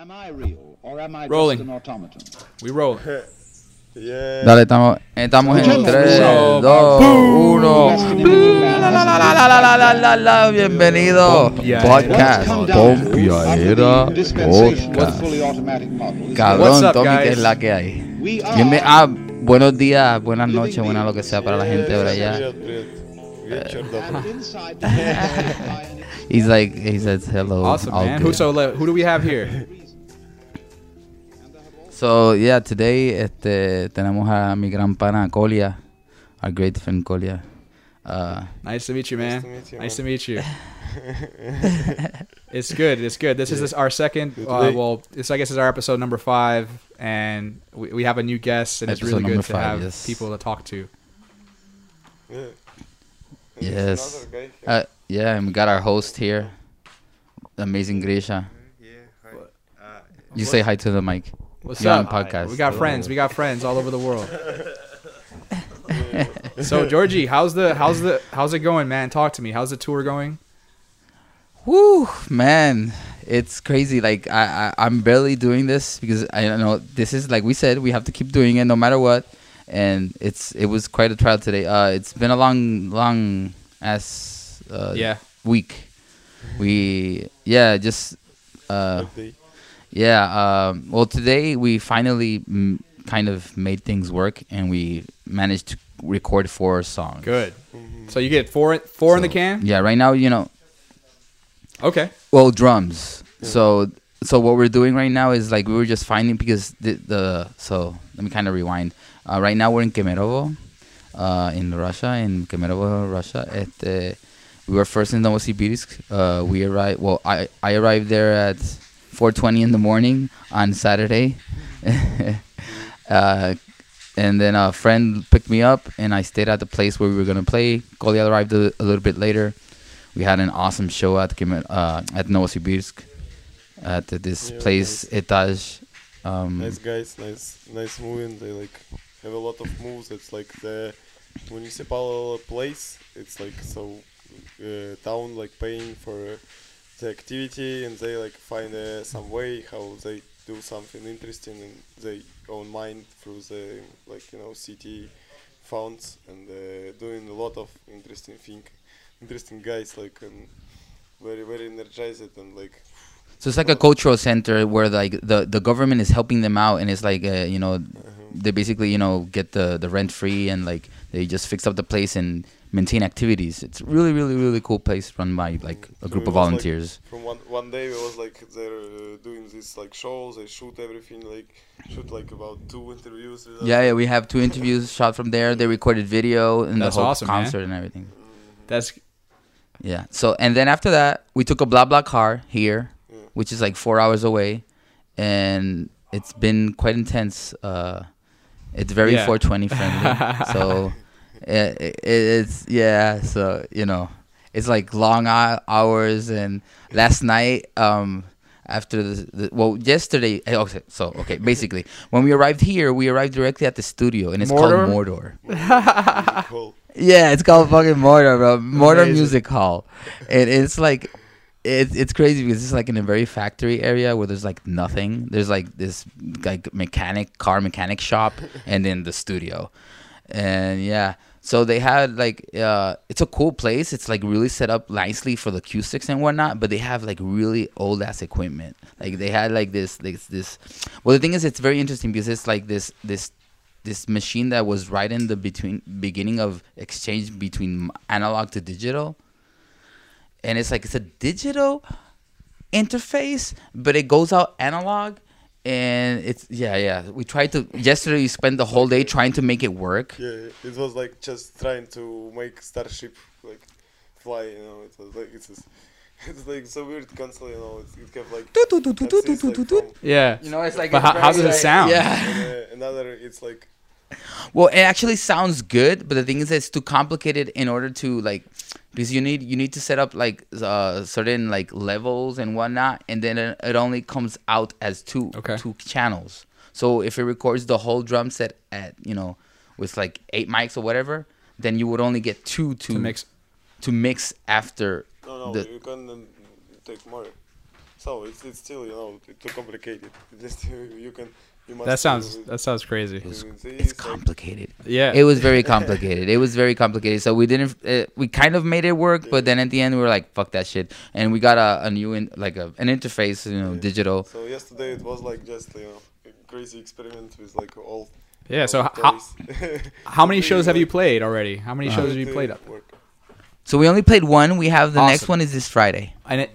Am I real or am I Rolling. Just an automaton? We roll. yeah. Dale, estamos, estamos en 3, 2, 1. Bienvenido. Podcast. Pompiadera. Podcast. Cabrón, Tommy, que es la que hay. Bienven ah, buenos días, buenas noches, buenas lo que sea para la gente ahora allá. Eh, he's like, he says hello. Awesome, man. Who, so, who do we have here? So, yeah, today este, tenemos a mi gran pana Kolia, our great friend Kolia. Uh, Nice to meet you, man. Nice to meet you, Nice to meet you. It's good. It's good. This is this, our second. Uh, well, this I guess is our episode number five, and we, we have a new guest, and it's really good to five, have yes. people to talk to. Yeah. Yes. another guy here. uh, yeah, and we got our host here, the amazing Grisha. Yeah, hi. Uh, You say hi to the mic. What's You're up? podcast. We got friends. We got friends all over the world. so Georgie, how's the how's the how's it going, man? Talk to me. How's the tour going? Woo, man, it's crazy. Like I, I, I'm barely doing this because I don't know. This is like we said, we have to keep doing it no matter what. And it's it was quite a trial today. Uh, it's been a long, long ass uh, Yeah. week. We yeah, just uh, Good day. Yeah. Um, well, today we finally mm, kind of made things work, and we managed to record four songs. Good. Mhm. So you get four four in the So, can. Yeah, right now you know Okay. Well, drums. Yeah. So so what we're doing right now is like we were just finding because the, the so let me kind of rewind. Uh, right now we're in Kemerovo, uh, in Russia, in Kemerovo, Russia. At the, we were first in Novosibirsk. Uh, we arrived. Well, I I arrived there at 4:20 in the morning on Saturday. uh, and then a friend picked me up, and I stayed at the place where we were gonna play. Kolia arrived a, a little bit later. We had an awesome show at uh, at Novosibirsk at this Yeah, place Etage. Um, Nice guys, nice, nice moving. They like have a lot of moves. It's like the municipal place. It's like so uh, town like paying for the activity, and they like find uh, some way how they do something interesting in their own mind through the like you know city funds and uh, doing a lot of interesting thing, interesting guys like and very very energized and like so it's like a cultural center where like the, the government is helping them out, and it's like uh, you know uh, they basically you know get the, the rent free and like they just fix up the place and maintain activities. It's really really really cool place run by like a So group it of was, like, volunteers. from one one day it was like they're uh, doing these like shows they shoot everything like shoot like about two interviews. Yeah, yeah, we have two interviews shot from there. They recorded video and That's the whole awesome, man. concert and everything. That's Yeah. So and then after that, we took a BlaBlaCar here, Yeah. Which is like four hours away, and it's been quite intense. Uh, it's very Yeah. 420 friendly. so it, it, it's yeah. So you know, it's like long hours. And last night, um, after the, the well, yesterday. eh, Okay, so okay, basically, when we arrived here, we arrived directly at the studio, and it's Mordor? called Mordor. Yeah, it's called fucking Mordor, bro. Mordor Amazing. Music Hall. And it's like it's it's crazy because it's like in a very factory area where there's like nothing. There's like this like mechanic car mechanic shop and then the studio. And yeah. So they had like uh it's a cool place. It's like really set up nicely for the acoustics and whatnot, but they have like really old ass equipment. Like they had like this this this well the thing is it's very interesting because it's like this this this machine that was right in the between beginning of exchange between analog to digital and it's like it's a digital interface but it goes out analog and it's yeah yeah we tried to yesterday we spent the whole day trying to make it work Yeah, it was like just trying to make starship like fly. You know, it was like it's just, it's like so weird console. You know, it, it kept like. cutscenes, like, from- yeah. you know it's like But it's how- how does it like- sound? yeah and, uh, another, it's like Well, it actually sounds good, but the thing is, it's too complicated in order to like, because you need you need to set up like uh, certain like levels and whatnot, and then it, it only comes out as two Okay. two channels. So if it records the whole drum set at you know with like eight mics or whatever, then you would only get two to To mix. to mix after no, no, the you can um, take more. So it's it's still you know too complicated. Just you can you must. That sounds that sounds crazy. do It's, it's complicated. Yeah. It was very complicated. It was very complicated. So we didn't. Uh, we kind of made it work, but then at the end we were like, "Fuck that shit," and we got a, a new in, like a, an interface, you know, Yeah. digital. So yesterday it was like just you know a crazy experiment with like all. yeah. So all h- how, how many shows have you played already? How many shows have you played uh, up? work. So we only played one. We have the next one is this Friday. And it,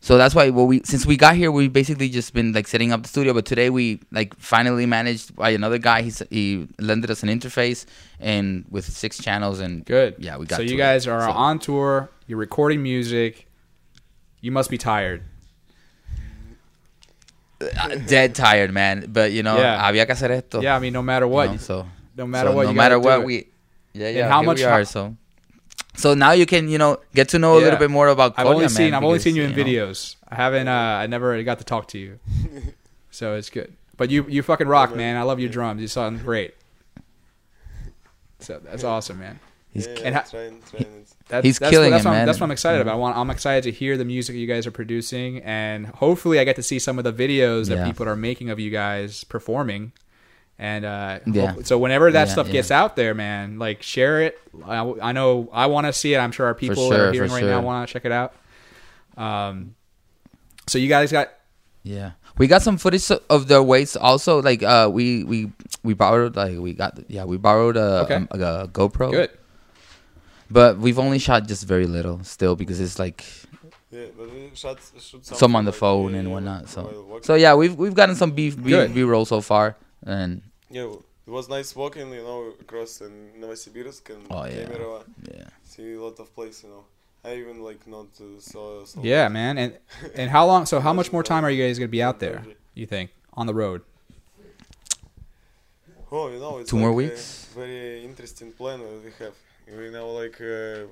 So that's why well we since we got here we've basically just been like setting up the studio but today we like finally managed by another guy he he lended us an interface and with six channels and good. Yeah, we got So you it. guys are So- on tour. You're recording music. You must be tired. uh, dead tired man but you know Yeah. había que hacer esto Yeah. I mean, no matter you what. know, so no matter so what. no you matter what it. we yeah And yeah how here much we are so so now you can you know get to know a Yeah. little bit more about I've Konya, only seen man, I've only seen you in know, videos. I haven't. Uh, I never got to talk to you. so it's good. But you you fucking rock, man. man. I love your drums. You sound great. So that's awesome, man. He's- yeah, yeah, ha- trying, trying. That's, He's that's killing what, that's it, what I'm, man. That's what I'm excited Yeah. about. I want, I'm excited to hear the music you guys are producing, and hopefully, I get to see some of the videos that Yeah. people are making of you guys performing. And uh, Yeah. hope- so whenever that Yeah, stuff yeah. gets out there, man, like share it. I, I know I want to see it. I'm sure our people that sure, are hearing for right now want to check it out. Um, so you guys got Yeah, we got some footage of their weights also. Like uh, we we we borrowed like we got yeah we borrowed a, Okay. a, a GoPro. good. But we've only shot just very little still because it's like Yeah, but we shot, shoot some on the like, phone yeah, and yeah, whatnot. So walking. so yeah, we've we've gotten some beef B, B roll so far, and Yeah, it was nice walking, you know, across in Novosibirsk and Oh, yeah. Kemerovo. yeah. See a lot of place, you know. I even like not uh, saw. saw Yeah, man. And and how long? So how much more time are you guys gonna be out there? You think on the road? Oh, you know, it's Two more weeks? A very interesting plan we have. We now like uh,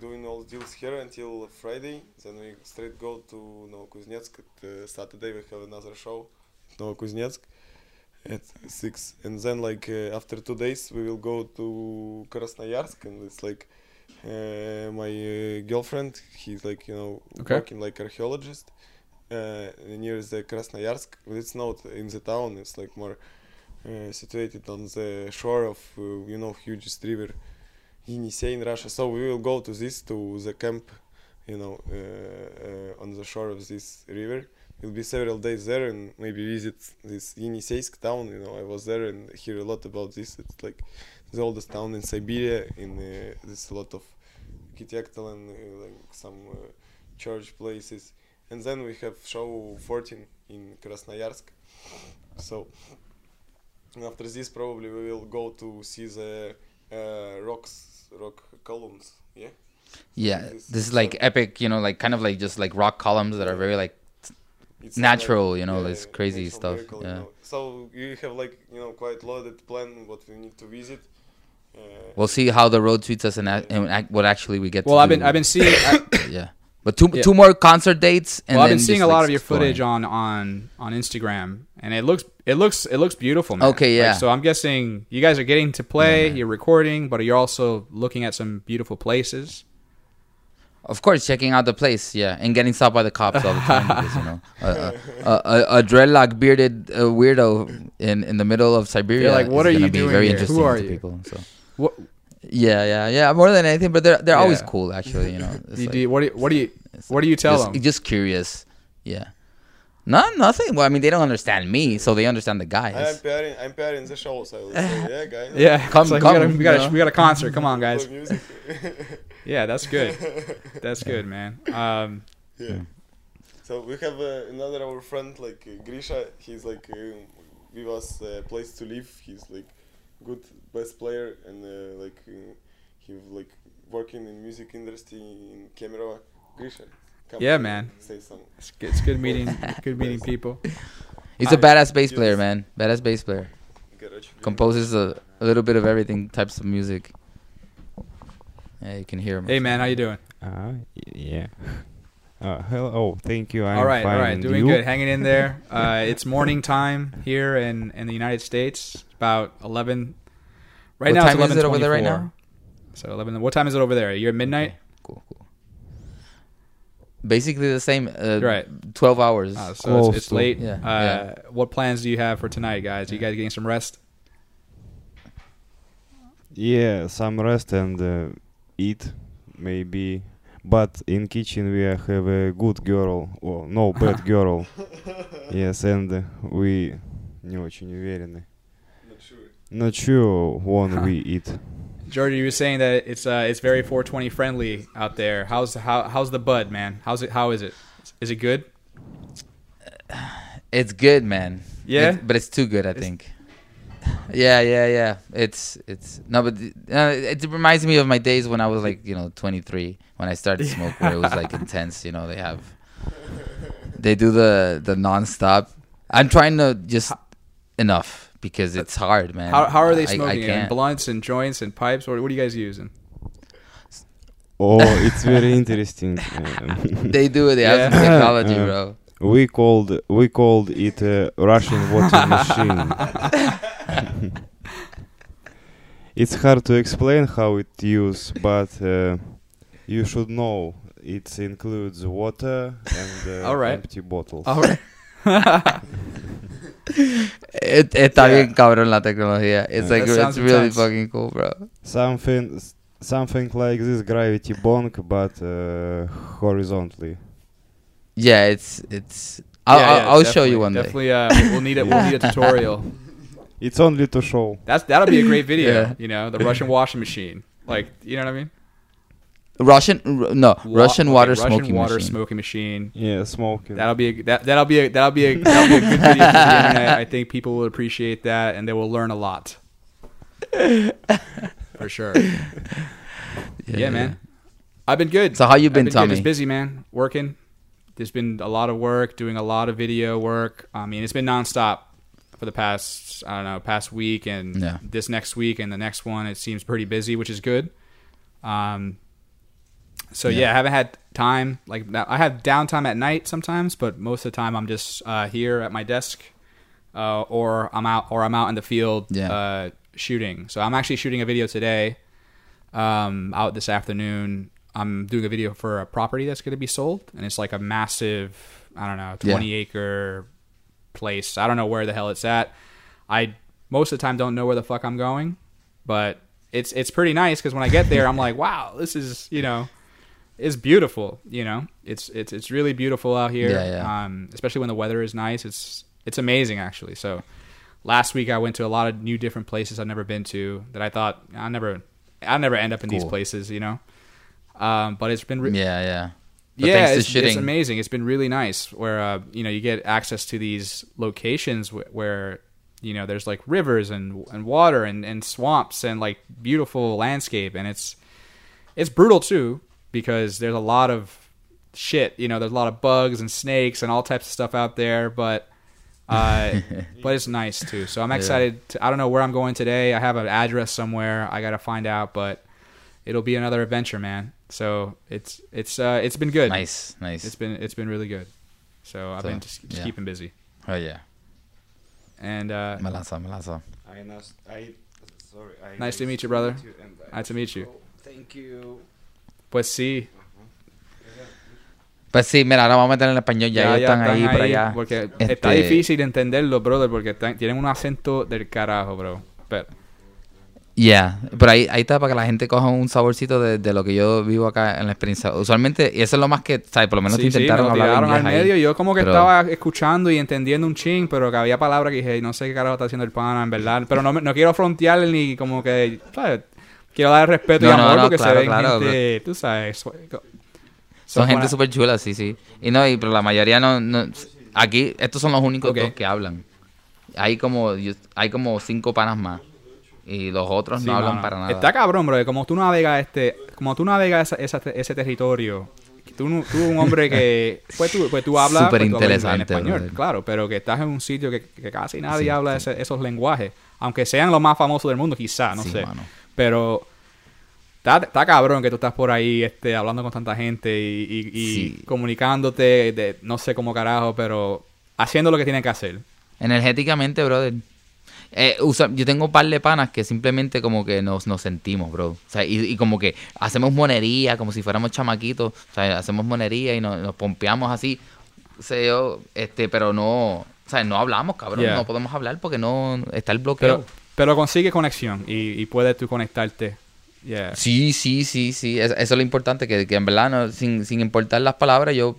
doing all deals here until Friday. Then we straight go to Novokuznetsk. At, uh, Saturday we have another show, Novokuznetsk at six, and then like uh, after two days we will go to Krasnoyarsk, and it's like uh, my uh, girlfriend. He's like you know Okay. working like archaeologist uh, near the Krasnoyarsk. It's not in the town. It's like more uh, situated on the shore of uh, you know hugest river Yenisei in Russia. So we will go to this to the camp, you know, uh, uh, on the shore of this river. We'll be several days there and maybe visit this Yeniseisk town. You know, I was there and hear a lot about this. It's like the oldest town in Siberia. In uh, there's a lot of architectural and uh, like some uh, church places. And then we have show 14 in Krasnoyarsk. So after this, probably we will go to see the uh, rocks, rock columns. Yeah. Yeah, This- this is like epic, you know, like kind of like just like rock columns that are very like It's Natural, you know, yeah, this crazy stuff, miracle, you yeah. know. So you have like you know quite loaded plan what we need to visit. Uh, we'll see how the road treats us and, ac- and what actually we get. Well, to I've been. I've been seeing. I, yeah, but two Yeah. two more concert dates. And well, I've been seeing just, a lot like, of your exploring. footage on on on Instagram, and it looks it looks it looks beautiful, man. Okay, Like, yeah. so I'm guessing you guys are getting to play, Yeah, you're recording, but you're also looking at some beautiful places. Of course, checking out the place, yeah, and getting stopped by the cops all the time because you know a, a, a, a dreadlock bearded uh, weirdo in in the middle of Siberia. like, what is are gonna you be doing very here? Who interesting are to you? people. So What yeah, yeah, yeah. More than anything, but they're they're always cool. Actually, you know. It's do you, like- do you- what do you, what do you what do you tell just, them? Just curious, yeah. No, nothing. Well, I mean, they don't understand me, so they understand the I'm guys. pairing, I'm pairing the shows. I will say, yeah, guys. Yeah, Come- it's like, come, we, got a, we, got a, we got a concert. Come on, guys. yeah, that's good. That's good, man. Um, yeah. So we have uh, another our friend like uh, Grisha. He's like uh, give us a place to live. He's like good best player and uh, like uh, he like working in music industry in Kemerovo. Grisha. yeah, man. Say something. It's good, it's good meeting. good meeting people. He's a badass bass player, man. Badass bass player. Composes a, a little bit of everything types of music. Yeah, you can hear him. Hey, man, how you doing? Uh, yeah. Uh, hello. Oh, thank you. I'm all right, fine. all right, doing you? good, hanging in there. Uh, it's morning time here in in the United States. About eleven. Right What now, time it's is it over there right 11:24. now? So eleven. What time is it over there? You're at midnight. Cool, cool. basically the same. Uh, Right. Twelve hours. Uh, so Close it's, it's late. Yeah, uh, yeah. What plans do you have for tonight, guys? Are you guys getting some rest? Yeah, some rest and uh, eat maybe. But in kitchen we have a good girl, or no bad girl. Yes, and uh, we не очень уверены. Not sure when we eat. Georgia, you were saying that it's uh, it's very 420 friendly out there. How's how how's the bud, man? How's it? How is it? Is it good? It's good, man. Yeah? It's- but it's too good, I think. Yeah, yeah, yeah. It's it's no, but uh, it reminds me of my days when I was like you know 23 when I started to smoke, where it was like intense. You know, they have they do the the nonstop. I'm trying to just enough because it's hard, man. How how are they I- I smoking? can't. blunts and joints and pipes? Or what are you guys using? Oh, it's very interesting. They do it. They have some Yeah. technology, Uh, bro. We called we called it a Russian water machine. it's hard to explain how it use, but uh, you should know it includes water and uh, All right. empty bottles. All right. It, está Yeah. bien cabrón la tecnología. It's Yeah. like That it's really intense. fucking cool, bro. Something something like this gravity bong, but uh, horizontally. Yeah, it's it's. I'll, Yeah, I'll, yeah, I'll show you definitely- one day. Definitely, uh, we'll need it. We'll need a tutorial. It's only to show. That's that'll be a great video. Yeah. You know, the Russian washing machine. Like, you know what I mean? Russian, r- no, Wa- Russian okay, water Russian smoking water machine. smoking machine. Yeah, smoking. That'll be a, that that'll be a that'll be a that'll be a good video for the internet. I think people will appreciate that and they will learn a lot. For sure. Yeah, yeah man. I've been good. So how you I've been, good. Tommy? Just busy, man. Working. There's been a lot of work, doing a lot of video work. I mean, it's been nonstop for the past I don't know past week and Yeah. this next week and the next one. It seems pretty busy, which is good. Um. So yeah, Yeah. I haven't had time. Like now- I have downtime at night sometimes, but most of the time I'm just uh, here at my desk, uh, or I'm out, or I'm out in the field Yeah. uh, shooting. So I'm actually shooting a video today, um, out this afternoon. I'm doing a video for a property that's going to be sold, and it's like a massive, I don't know, Yeah. 20 acre place. I don't know where the hell it's at. I most of the time don't know where the fuck I'm going, but it's it's pretty nice because when I get there, I'm like, wow, this is you know, it's beautiful. You know, it's it's it's really beautiful out here. Yeah, yeah. Um, especially when the weather is nice. It's it's amazing actually. So last week I went to a lot of new different places I've never been to that I thought I never I never end up in these places. You know, um, but it's been re- Yeah, yeah. But yeah, thanks to it's, it's amazing. It's been really nice where uh, you know you get access to these locations wh- where you know there's like rivers and and water and, and swamps and like beautiful landscape and it's it's brutal too because there's a lot of shit. You know, there's a lot of bugs and snakes and all types of stuff out there, but. Uh, but it's nice too. So I'm Yeah. excited. To, I don't know where I'm going today. I have an address somewhere. I got to find out, but it'll be another adventure, man. So it's it's uh, it's been good. Nice, nice. It's been it's been really good. So I've So, been just, just yeah. keeping busy. oh yeah. And uh, Me lanza, me. I nas- I sorry. I Nice to meet you, brother. nice to meet you. Thank you. Pues sí, Pues sí, mira, ahora vamos a meter en español. Ya, ellos están, ahí, por allá. Porque Este- está difícil entenderlo, brother, porque están- tienen un acento del carajo, bro. Pero, Yeah, pero ahí, ahí está para que la gente coja un saborcito de, de lo que yo vivo acá en la experiencia. Usualmente, y eso es lo más que, ¿sabes? Por lo menos sí, te sí, me intentaron hablar al ahí. medio yo como que pero- estaba escuchando y entendiendo un ching, pero que había palabras que dije, no sé qué carajo está haciendo el pana, en verdad. Pero no, no quiero frontear ni como que, ¿sabes? Quiero dar respeto y No, amor no, porque claro, se ven claro, gente, tú sabes. so- Son gente súper chula, sí, sí. Y no, y, pero la mayoría no, no... Aquí, estos son los únicos dos que hablan. Hay como, hay como cinco panas más. Y los otros Sí, no hablan para nada. Está cabrón, bro. Como tú navegas este, como tú navegas esa- esa- ese territorio, tú, tú un hombre que, pues tú, pues tú hablas, Súper pues interesante, en español, brother. claro, pero que estás en un sitio que, que casi nadie Sí, habla sí. ese- esos lenguajes, aunque sean los más famosos del mundo, quizá, no sé, mano. pero está, está cabrón que tú estás por ahí, este, hablando con tanta gente y, y- y Sí. comunicándote, de, no sé cómo carajo, pero haciendo lo que tienen que hacer. Energéticamente, brother. Eh, usa- yo tengo un par de panas que simplemente como que nos, nos sentimos, bro. O sea, y, y como que hacemos monería, como si fuéramos chamaquitos. O sea, hacemos monería y nos, nos pompeamos así. O sea, yo, este, pero no, o sea, no hablamos, cabrón. Yeah. No podemos hablar porque no está el bloqueo. Pero, pero consigue conexión y, y puedes tú conectarte. Yeah. Sí, sí, sí, sí. Es- eso es lo importante, que, que en verdad, no, sin, sin importar las palabras, yo,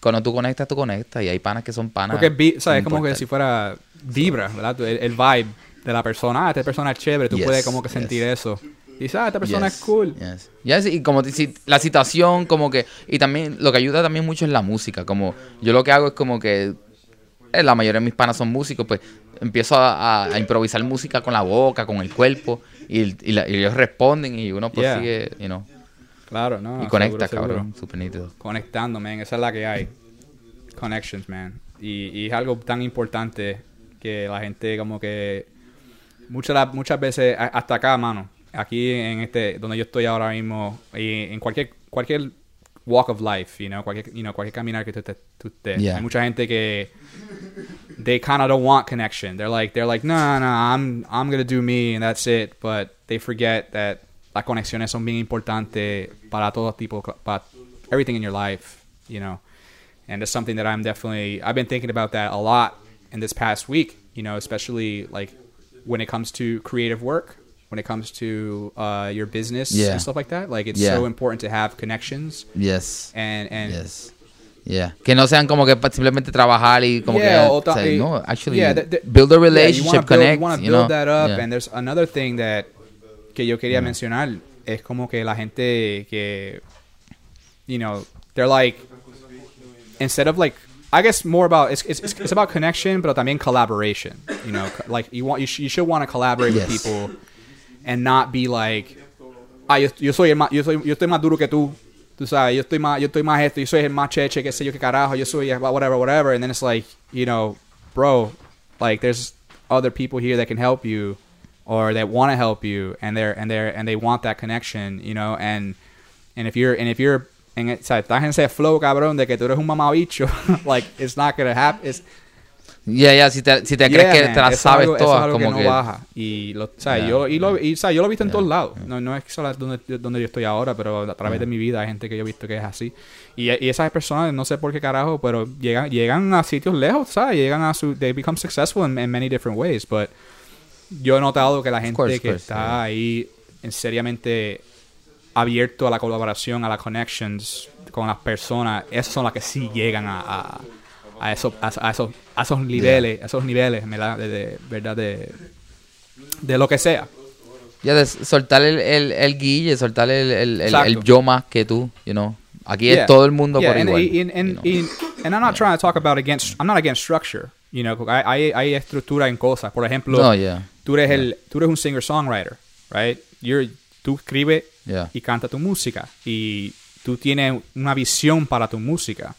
cuando tú conectas, tú conectas. Y hay panas que son panas. Porque vi- ¿sabes? sin como que si fuera vibra, ¿verdad? El, el vibe de la persona. Ah, esta persona es chévere. Tú Yes, puedes como que sentir yes. eso. Y dices, ah, esta persona Yes, es cool. yes. Y como si- la situación, como que. Y también lo que ayuda también mucho es la música. Como yo lo que hago es como que. eh, la mayoría de mis panas son músicos, pues empiezo a, a- a improvisar música con la boca, con el cuerpo. Y, y la- y ellos responden y uno pues Yeah. sigue, you know, Claro, ¿no? y conecta, seguro, cabrón. Súper nítido. Conectando, man. Esa es la que hay. Connections, man. Y, y es algo tan importante que la gente como que... Muchas, muchas veces, hasta acá, mano. Aquí en este, donde yo estoy ahora mismo, y en cualquier, cualquier walk of life, you know, cualquier, you know, cualquier caminar que tú estés. tú estés. Yeah. Hay mucha gente que they kind of don't want connection. They're like, they're like, no, no, I'm, I'm gonna do me and that's it. But they forget that las conexiones son bien importantes para todo tipo, para everything in your life, you know. And it's something that I'm definitely, I've been thinking about that a lot in this past week, you know, especially like when it comes to creative work, when it comes to uh, your business Yeah. and stuff like that. Like it's Yeah. so important to have connections Yes. and, and Yes. Yeah. Que no sean como que simplemente trabajar y como Yeah, que o eh, no, actually yeah, that- that- build a yeah, you relationship, wanna build, connect, you wanna you build know? that up, Yeah. and there's another thing that que yo quería mencionar es como que la gente que, you know, they're like instead of like. I guess more about it's, it's, it's about connection, but también collaboration. You know, like you want you, sh- you should want to collaborate with people, and not be like, ah, yo, yo soy el más, yo soy, yo estoy más duro que tú. Tú sabes, yo estoy más, yo estoy más esto, yo soy el más cheche, qué sé yo, qué carajo, yo soy whatever, whatever. And then it's like, you know, bro, like there's other people here that can help you or that want to help you and they're and they're and they want that connection, you know, and and if you're and if you're en, o sea, estás en ese flow, cabrón, de que tú eres un mamabicho, like it's not gonna happen. It's, Yeah, yeah, si te, si te Yeah, crees que man, te las es sabes eso es todas, algo como que que... no baja. Y, lo, o sea, Yeah, yo, y lo, y, o sea, yo lo he visto en Yeah, todos lados. No, no es que solo donde, donde yo estoy ahora, pero a través de mi vida hay gente que yo he visto que es así. Y, y esas personas, no sé por qué carajo, pero llegan, llegan a sitios lejos, ¿sabes? Llegan a su... They become successful in, in many different ways, but yo he notado que la gente course, que course, está yeah. ahí en seriamente abierto a la colaboración, a las connections con las personas, esas son las que sí llegan a, a, a esos, a, a esos, a esos niveles, a esos niveles, ¿verdad? De, de- ¿verdad? De, de lo que sea. Ya, de soltar el, el, el guille, soltar el, el, el, yo más que tú, you know. Aquí Yeah. es todo el mundo Yeah, por and, igual. and, and, you know. and- I'm not trying to talk about against, I'm not against structure, you know, hay, hay, hay estructura en cosas. Por ejemplo, No, yeah, tú eres el, tú eres un singer-songwriter, right? You're, tú escribes yeah. y canta tu música. Y tú tienes una visión para tu música.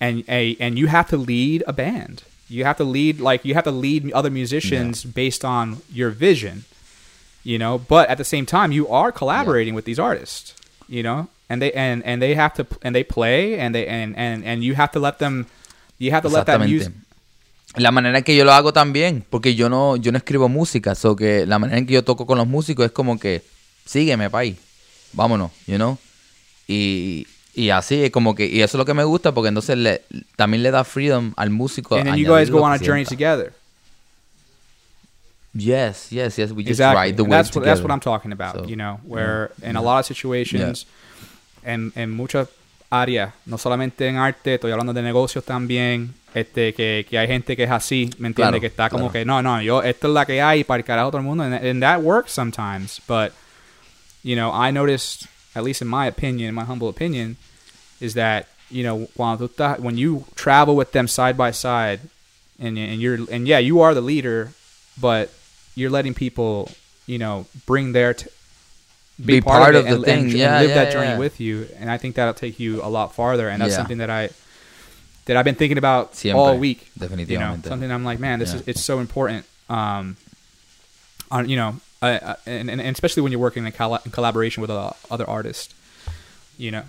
And and you have to lead a band. You have to lead like you have to lead other musicians based on your vision you know? But at the same time you are collaborating with these artists you know? And they and and they have to and they play and they and and and you have to let them you have to let that Exactamente. La manera en que yo lo hago también, porque yo no, yo no escribo música, so que la manera en que yo toco con los músicos es como que, sígueme, pay, vámonos, you know. Y, y así es como que, y eso es lo que me gusta, porque entonces le, también le da freedom al músico. and then you guys go on a journey together Yes, yes, yes. We just exactly. ride the And wave that's what that's together. what I'm talking about. So, you know, where in a lot of situations, en, en muchas áreas, no solamente en arte, estoy hablando de negocios también, este, que, que hay gente que es así, ¿me entiendes? Claro, que está como claro. que no, no, yo, esto es la que hay para el carajo todo el mundo, and, and that works sometimes, but you know, I noticed, at least in my opinion, in my humble opinion, is that you know, cuando tú estás, when you travel with them side by side, and and you're and yeah, you are the leader, but you're letting people, you know, bring their t- Be part of it the and, thing. and, Yeah, and live yeah, that journey yeah. with you, and I think that'll take you a lot farther, and that's something that I that I've been thinking about Siempre, all week. You know, something I'm like, man, this is it's so important. Um, on you know, uh, uh, and, and especially when you're working in, colla- in collaboration with uh, other artists, you know.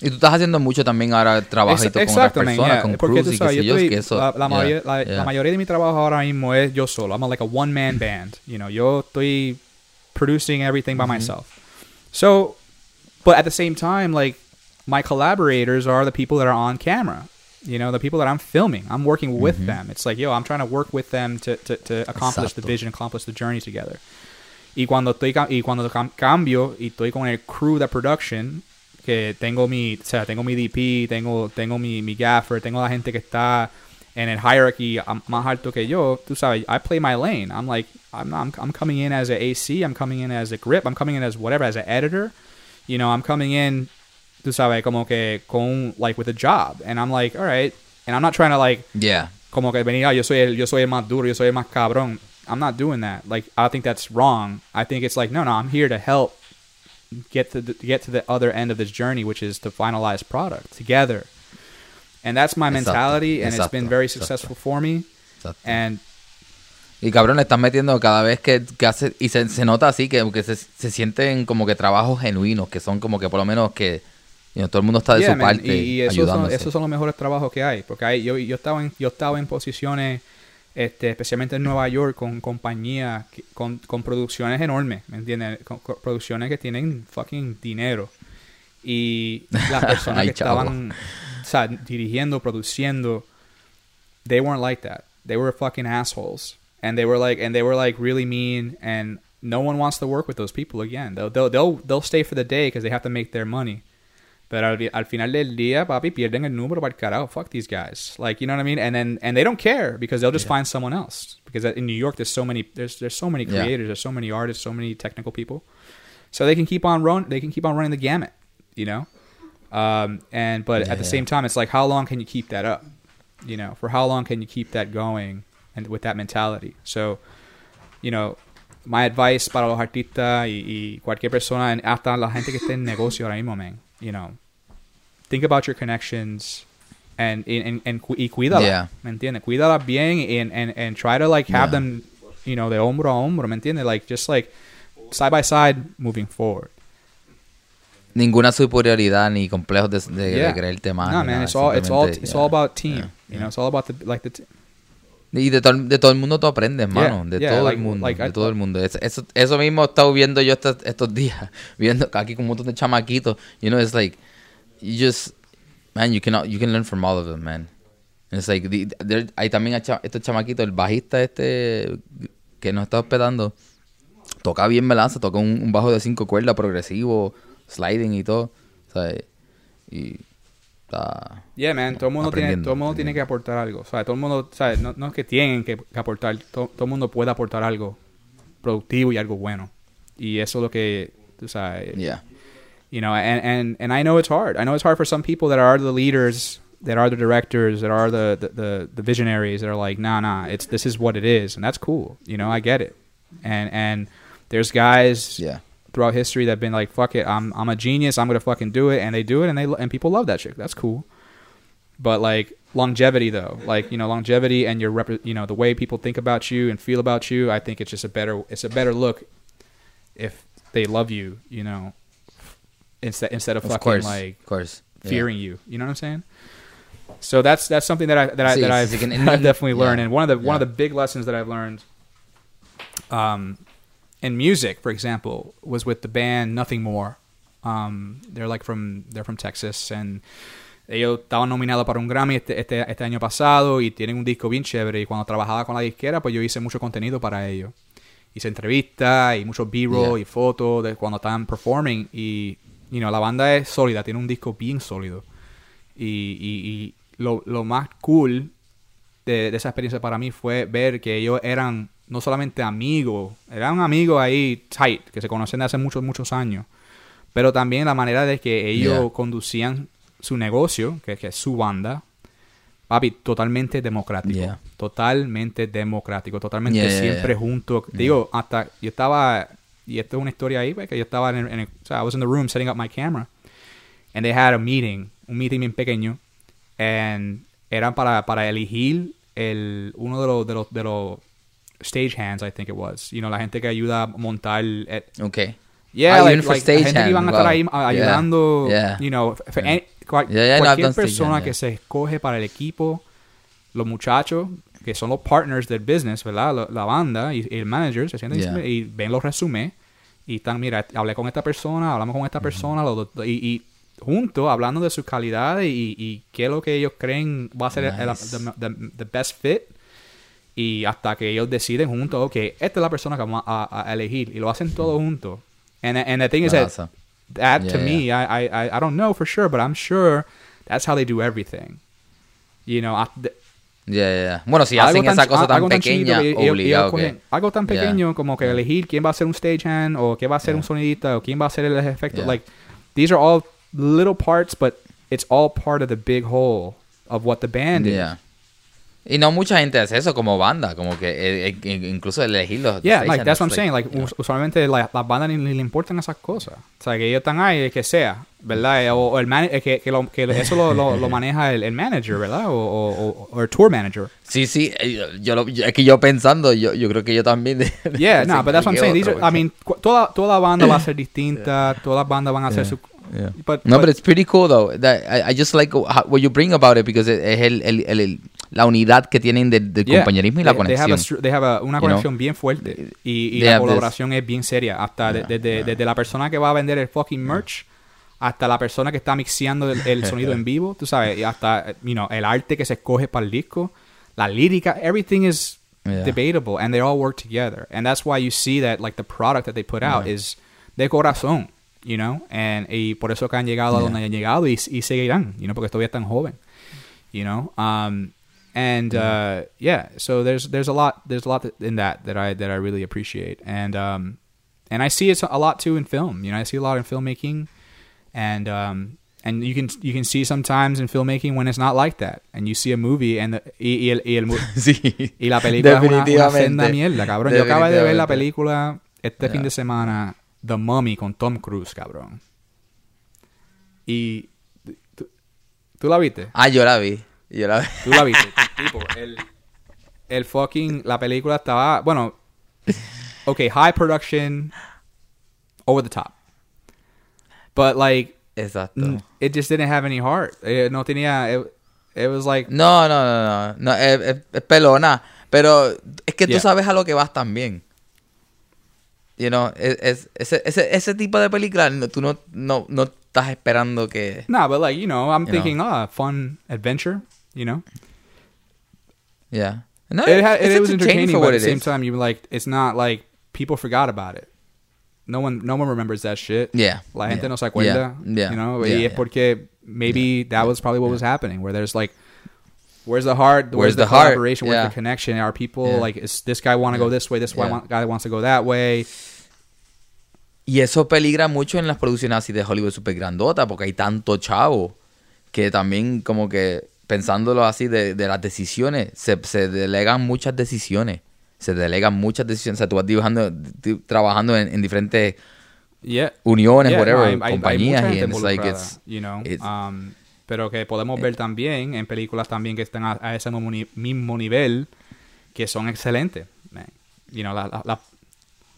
Y tú estás haciendo mucho también ahora trabajo Ex- con otras personas, yeah. con Porque crews y sabes, yo yo, estoy- que eso... la, la yeah, mayoría, la- yeah. la mayoría de mi trabajo ahora mismo es yo solo. I'm like a one man band. You know, yo estoy producing everything by mm-hmm. myself. So, but at the same time, like my collaborators are the people that are on camera. You know, the people that I'm filming. I'm working with mm-hmm. them. It's like, yo, I'm trying to work with them to, to, to accomplish the vision, accomplish the journey together. Y cuando estoy y cuando cambio y estoy con el crew de production, que tengo mi, o sea, tengo mi DP, tengo, tengo mi, mi gaffer, tengo la gente que está en in hierarchy am- más alto que yo, tú sabes, I play my lane. I'm like, I'm not, I'm, I'm coming in as a AC, I'm coming in as a grip, I'm coming in as whatever, as an editor. You know, I'm coming in, tú sabes, como que con, like, with a job. And I'm like, all right. And I'm not trying to, like, Yeah. como que venir, "Ah, yo soy el, yo soy el más duro, yo soy el más cabrón. I'm not doing that. Like I think that's wrong. I think it's like no, no, I'm here to help get to the, get to the other end of this journey, which is to finalize product together. And that's my Exacto, mentality, and it's been exacto, very exacto. successful for me. Exacto. And Y cabrón, le estás metiendo cada vez que, que hace, y se, se nota así, que, que se, se sienten como que trabajos genuinos, que son como que por lo menos que you know, todo el mundo está de Yeah, su man, parte y, y esos, son, esos son los mejores trabajos que hay. Porque hay, yo, yo, estaba en, yo estaba en posiciones, este, especialmente en Nueva York, con compañías, con, con producciones enormes, ¿me entiendes? Con, con producciones que tienen fucking dinero. Y las personas Ay, que estaban sea, dirigiendo, produciendo, they weren't like that. They were fucking assholes. And they were like, and they were like really mean and no one wants to work with those people again. They'll, they'll, they'll, they'll stay for the day because they have to make their money. But al, al final del día, papi, pierden el número para el carajo. Fuck these guys. Like, you know what I mean? And then, and they don't care because they'll just find someone else. Because in New York, there's so many, there's, there's so many Yeah. creators, there's so many artists, so many technical people. So they can keep on run, they can keep on running the gamut, you know? Um, and, but at the same time, it's like, how long can you keep that up? You know, for how long can you keep that going and with that mentality? So, you know, my advice para los artistas y, y cualquier persona, hasta la gente que esté en negocio ahora mismo, man, you know, think about your connections and and, and, y cuídala, Yeah. ¿me entiendes? Cuídala bien and, and, and try to like have Yeah. them, you know, de hombro a hombro, ¿me entiendes? Like just like side by side moving forward. Ninguna superioridad ni complejos de, de, de Yeah. creerte más. No, man, it's all it's all it's yeah. all about team. Yeah, You know, it's all about the like the Y de todo, el- de todo el mundo tú aprendes, mano. De todo like- el mundo. like de I- todo el mundo. Es- eso, eso mismo he estado viendo yo estos, estos días. Viendo aquí con un montón de chamaquitos. You know, it's like, you just, man, you, cannot, you can learn from all of them, man. And it's like, the- hay también estos chamaquitos, el bajista este que nos está hospedando, toca bien melanza, toca un, un bajo de cinco cuerdas progresivo, sliding y todo. ¿sabes? Y está... Yeah, man, todo el mundo tiene, todo mundo tiene que aportar algo. O sea, todo el mundo, ¿sabes? No, no es que tienen que, que aportar, to- todo el mundo puede aportar algo productivo y algo bueno. Y eso es lo que, tú sabes, Yeah. you know, and, and, and I know it's hard. I know it's hard for some people that are the leaders, that are the directors, that are the, the, the, the visionaries that are like, nah, nah, it's, this is what it is. And that's cool. You know, I get it. And, and there's guys Yeah. Throughout history that have been like, fuck it, I'm I'm a genius, I'm gonna fucking do it, and they do it, and they and people love that shit. That's cool. But like longevity, though, like you know, longevity and your rep, you know, the way people think about you and feel about you, I think it's just a better, it's a better look if they love you, you know, instead instead of, Of fucking course. like of course. Yeah. fearing you. You know what I'm saying? So that's that's something that I that I that I've, I've definitely learned, yeah, and one of the one of the big lessons that I've learned, um, in music, for example, was with the band Nothing More. Um, they're like from they're from Texas, and ellos estaban nominados para un Grammy este, este este año pasado y tienen un disco bien chévere. Y cuando trabajaba con la disquera, pues yo hice mucho contenido para ellos. Hice entrevistas y mucho B-roll Yeah. y fotos de cuando estaban performing y you know, la banda es sólida, tiene un disco bien sólido. Y, y, y lo, lo más cool de, de esa experiencia para mí fue ver que ellos eran no solamente amigos, eran amigos ahí tight, que se conocen de hace muchos, muchos años, pero también la manera de que ellos Yeah. conducían su negocio, que, que es su banda, papi, totalmente democrático. Yeah. Totalmente democrático, totalmente Yeah, siempre yeah. junto. Digo, hasta yo estaba, y esto es una historia ahí, pues, que yo estaba en, el- en el- o sea, I was in the room setting up my camera, and they had a meeting, un meeting bien pequeño, and eran para, para elegir el, uno de los, de los, de los stage hands, I think it was. You know, la gente que ayuda a montar, eh, Ok. Yeah, Ah, like, like, la gente que stagehand, iban a estar wow. ahí ayudando, Yeah. you know, Yeah. any- cual- cualquier persona que se escoge para el equipo, los muchachos que son los partners del business, ¿verdad? La, la banda y, y el manager se sienten y ven los resúmenes y están, mira, hablé con esta persona, hablamos con esta persona, los y, y juntos hablando de sus calidades y, y qué es lo que ellos creen va a ser el- el- Nice. the, the- the best fit y hasta que ellos deciden juntos, ok, esta es la persona que vamos a, a elegir y lo hacen todos juntos. And, and the thing is that that to Yeah, me, I, I, I- I don't know for sure, but I'm sure that's how they do everything. You know, the- Yeah, yeah. Bueno, si algo hacen esa cosa tan algo chiquito pequeña, ellos- ellos obligado que... cogen- algo tan Yeah. pequeño como que elegir quién va a ser un stagehand o quién va a ser Yeah. un sonidista o quién va a ser el efecto. Yeah. Like these are all little parts, but it's all part of the big whole of what the band is. Yeah. Y no mucha gente hace eso como banda, como que eh, eh, incluso elegir los Yeah, like that's what I'm like, saying. Like you know. us- usualmente la- las bandas ni, ni le importan esas cosas. O sea, que ellos están ahí, el que sea, ¿verdad? Eh, O, o el man, que, que, lo- que eso lo, lo, lo maneja el, el manager, ¿verdad? O, o, el tour manager. Sí, sí, yo lo- yo- es que yo pensando, yo, yo creo que yo también. Yeah, no, but that's what I'm saying. These are, I mean, toda, toda banda va a ser distinta, todas las bandas van a hacer su... Yeah. But, No, but- but it's pretty cool though. That, I, I just like what you bring about it because es el, el, el- el- la unidad que tienen del, del yeah, compañerismo y la they- they have a conexión. they have a- una You know? conexión bien fuerte y, y la have this- colaboración es bien seria. Hasta de- Yeah, desde, yeah. desde la persona que va a vender el fucking merch hasta la persona que está mixeando el, el sonido en vivo, tú sabes, y hasta you know, el arte que se escoge para el disco, la lírica, everything is debatable and they all work together. And that's why you see that like the product that they put out is de corazón, you know, and y por eso que han llegado a donde han llegado y, y seguirán, you know, porque todavía están joven, you know. Um and uh yeah, so there's there's a lot there's a lot in that that I that I really appreciate. And um and I see it a lot too in film. You know, I see a lot in filmmaking and um and you can you can see sometimes in filmmaking when it's not like that. And you see a movie and the, y, y el, y el sí. y la película es una, una senda mierda, cabrón. Yo acabo de ver la película este Yeah. fin de semana, The Mummy, con Tom Cruise, cabrón. Y... ¿Tú, tú la viste? Ah, yo la vi. Yo la. Tú la viste. tipo, el, el fucking... La película estaba... Bueno... Ok, high production, over the top. But, like, Exacto. it just didn't have any heart. Eh, no tenía... It, it was like... No, no, no, no. no es, es- es pelona. Pero es que tú Yeah. sabes a lo que vas también. You know, es, es- ese, ese, ese tipo de película, no- tú no, no, no estás esperando que... Nah, but like, you know, I'm You thinking, ah, fun adventure, you know? Yeah. No, it, had, it, was entertaining, for but at the same is. time, you like it's not like people forgot about it. No one, no one remembers that shit. Yeah. La gente yeah, no se acuerda. Yeah. yeah, You know, yeah, yeah. porque maybe that was probably what was happening, where there's like, where's the heart? Where's, Where's the, the heart? collaboration? Where's Yeah. the connection? Are people Yeah. like, is this guy want to go this way? This Yeah. guy wants to go that way. Y eso peligra mucho en las producciones así de Hollywood super grandota, porque hay tanto chavo que también como que pensándolo así de, de las decisiones, se, se delegan muchas decisiones. Se delegan muchas decisiones. O sea, tú vas dibujando, di- trabajando en, en diferentes Yeah. uniones, Yeah, whatever, hay- compañías y it's like it's, you know, it's- um, pero que podemos ver también en películas también que están a, a ese mismo, ni- mismo nivel que son excelentes. man. You know, la, la- la-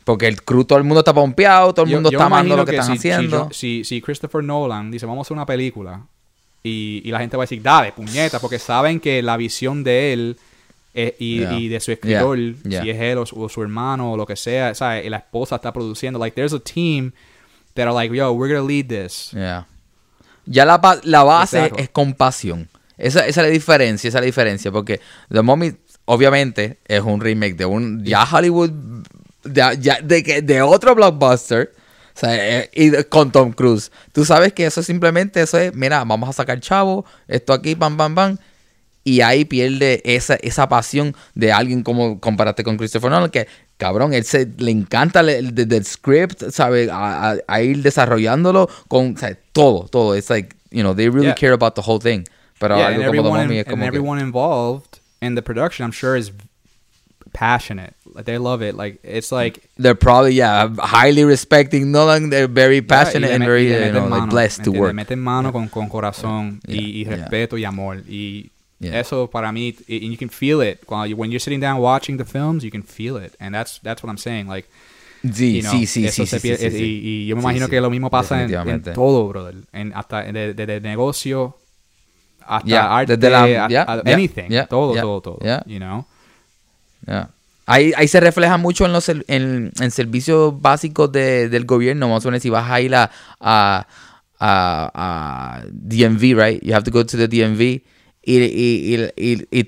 porque el crew, todo el mundo está pompeado, todo el yo- mundo yo está amando lo que, están si, si haciendo. Si, si Christopher Nolan dice, vamos a hacer una película y, y la gente va a decir, dale, puñeta, porque saben que la visión de él eh, y, Yeah. y de su escritor, Yeah. Si es él o su, o su hermano o lo que sea, ¿sabes? La esposa está produciendo. Like, there's a team that are like, yo, we're gonna lead this. Yeah. Ya la, la base Exacto. es compasión. Esa, esa es la diferencia, esa es la diferencia. Porque The Mummy, obviamente, es un remake de un ya Hollywood, de, ya- de, de otro blockbuster. O sea, eh, y con Tom Cruise. Tú sabes que eso simplemente, eso es, mira, vamos a sacar chavo, esto aquí, pam, pam, pam. Y ahí pierde esa, esa pasión de alguien como comparaste con Christopher Nolan, que cabrón, él se, le encanta el, el- del script, ¿sabe? A, a- a ir desarrollándolo con todo, todo. It's like, you know, they really Yeah. care about the whole thing. Pero yeah, algo and como The Mummy es and como que- everyone involved in the production, I'm sure, is passionate. They love it. Like it's like they're probably, yeah, highly respecting Nolan. They're very passionate Yeah, and very, y you know, meten like, blessed to work. Meten mano con, con corazón Yeah, y, y yeah. respeto y amor. Y Yeah. eso para mí, y- and you can feel it. You, when you're sitting down watching the films, you can feel it. And that's that's what I'm saying. Like, Sí, you know, sí, sí, eso sí, se sí, sí. Y, y yo me imagino que lo mismo pasa en, en todo, brother. En, hasta de, de- de negocio hasta Yeah, arte, desde la- yeah, a- yeah, anything. yeah, todo, yeah, todo, todo. yeah. You know? Ya. Ahí, ahí se refleja mucho en los en, en servicios básicos de- del gobierno. Vamos a poner si vas a ir a, a, a, DMV, right? You have to go to the DMV. Y, y, y, y-